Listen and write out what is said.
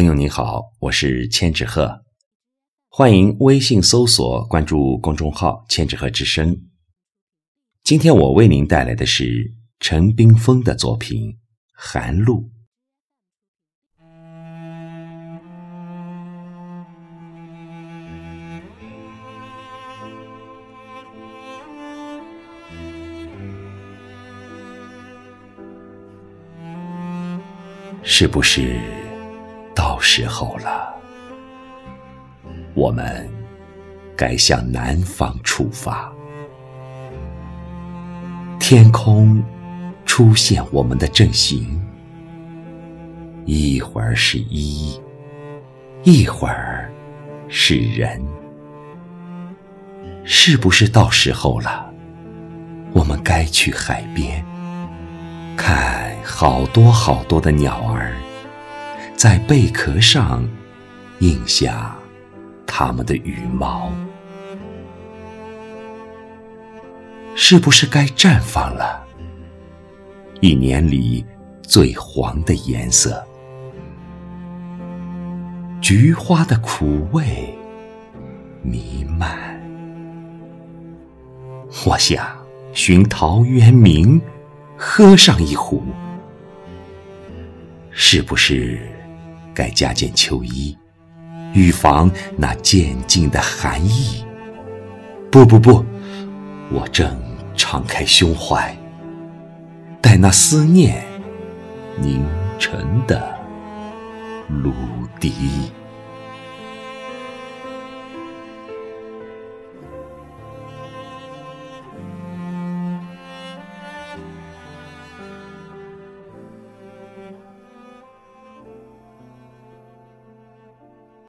朋友你好，我是千纸鹤，欢迎微信搜索关注公众号“千纸鹤之声”。今天我为您带来的是陈冰峰的作品《寒露》。是不是到时候了？我们该向南方出发。天空出现我们的阵型，一会儿是一，一会儿是人。是不是到时候了？我们该去海边看。好多好多的鸟，在贝壳上印下它们的羽毛，是不是该绽放了？一年里最黄的颜色，菊花的苦味弥漫。我想寻陶渊明，喝上一壶。是不是再加件秋衣，预防那渐进的寒意？不不不，我正敞开胸怀，待那思念凝成的芦笛。